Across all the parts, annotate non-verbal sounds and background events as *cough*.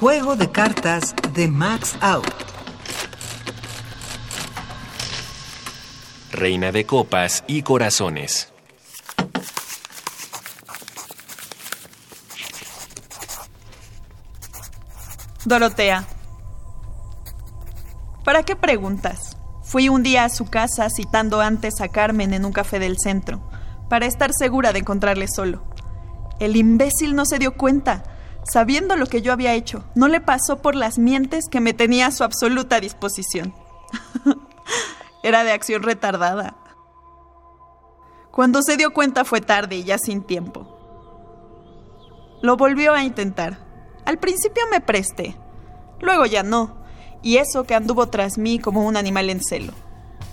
Juego de cartas de Max Out. Reina de copas y corazones. Dorotea. ¿Para qué preguntas? Fui un día a su casa citando antes a Carmen en un café del centro, para estar segura de encontrarle solo. El imbécil no se dio cuenta, sabiendo lo que yo había hecho. No le pasó por las mientes que me tenía a su absoluta disposición. *laughs* Era de acción retardada. Cuando se dio cuenta fue tarde y ya sin tiempo. Lo volvió a intentar. Al principio me presté, luego ya no, y eso que anduvo tras mí como un animal en celo.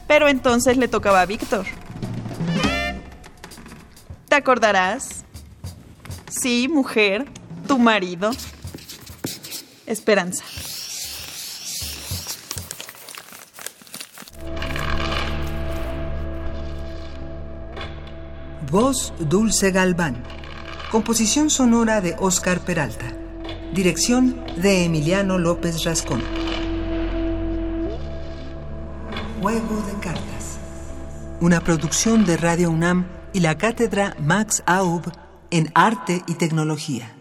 Pero entonces le tocaba a Víctor. ¿Te acordarás? Sí, mujer, tu marido. Esperanza. Voz Dulce Galván. Composición sonora de Oscar Peralta. Dirección de Emiliano López Rascón. Juego de cartas. Una producción de Radio UNAM y la cátedra Max Aub en Arte y Tecnología.